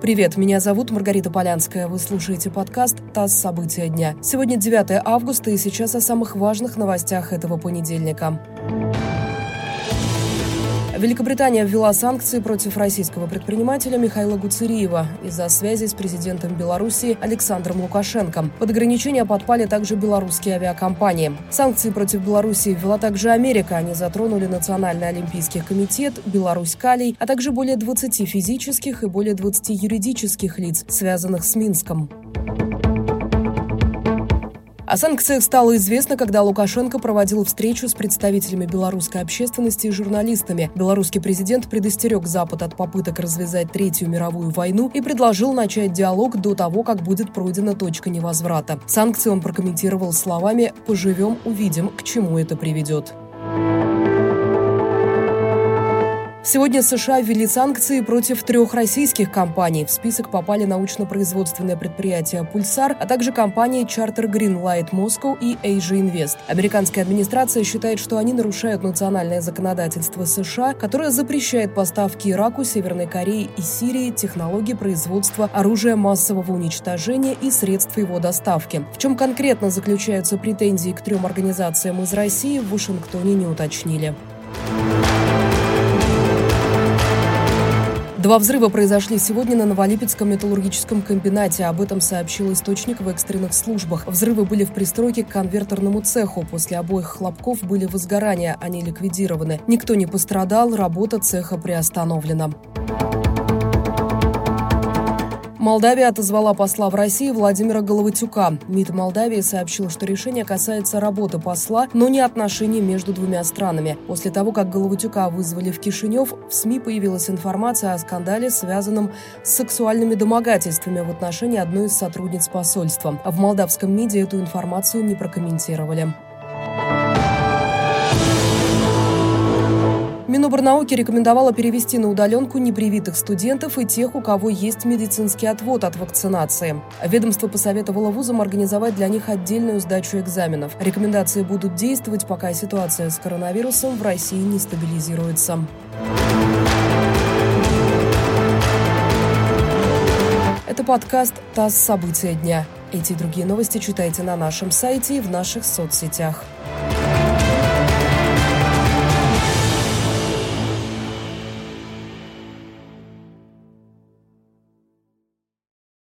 Привет, меня зовут Маргарита Полянская. Вы слушаете подкаст «ТАСС. События дня». Сегодня 9 августа и сейчас о самых важных новостях этого понедельника. Великобритания ввела санкции против российского предпринимателя Михаила Гуцериева из-за связи с президентом Беларуси Александром Лукашенко. Под ограничения подпали также белорусские авиакомпании. Санкции против Беларуси ввела также Америка. Они затронули Национальный олимпийский комитет, Беларусь Калий, а также более 20 физических и более 20 юридических лиц, связанных с Минском. О санкциях стало известно, когда Лукашенко проводил встречу с представителями белорусской общественности и журналистами. Белорусский президент предостерег Запад от попыток развязать Третью мировую войну и предложил начать диалог до того, как будет пройдена точка невозврата. Санкции он прокомментировал словами «поживем, увидим, к чему это приведет». Сегодня США ввели санкции против трех российских компаний. В список попали научно-производственное предприятие «Пульсар», а также компании Charter Green Light Moscow и Asia Invest. Американская администрация считает, что они нарушают национальное законодательство США, которое запрещает поставки Ираку, Северной Корее и Сирии технологий производства оружия массового уничтожения и средств его доставки. В чем конкретно заключаются претензии к трем организациям из России, в Вашингтоне не уточнили. Два взрыва произошли сегодня на Новолипецком металлургическом комбинате. Об этом сообщил источник в экстренных службах. Взрывы были в пристройке к конвертерному цеху. После обоих хлопков были возгорания, они ликвидированы. Никто не пострадал, работа цеха приостановлена. Молдавия отозвала посла в России Владимира Головатюка. МИД Молдавии сообщил, что решение касается работы посла, но не отношений между двумя странами. После того, как Головатюка вызвали в Кишинев, в СМИ появилась информация о скандале, связанном с сексуальными домогательствами в отношении одной из сотрудниц посольства. В молдавском МИДе эту информацию не прокомментировали. Миноборнауки рекомендовала перевести на удаленку непривитых студентов и тех, у кого есть медицинский отвод от вакцинации. Ведомство посоветовало вузам организовать для них отдельную сдачу экзаменов. Рекомендации будут действовать, пока ситуация с коронавирусом в России не стабилизируется. Это подкаст «ТАСС. События дня». Эти и другие новости читайте на нашем сайте и в наших соцсетях.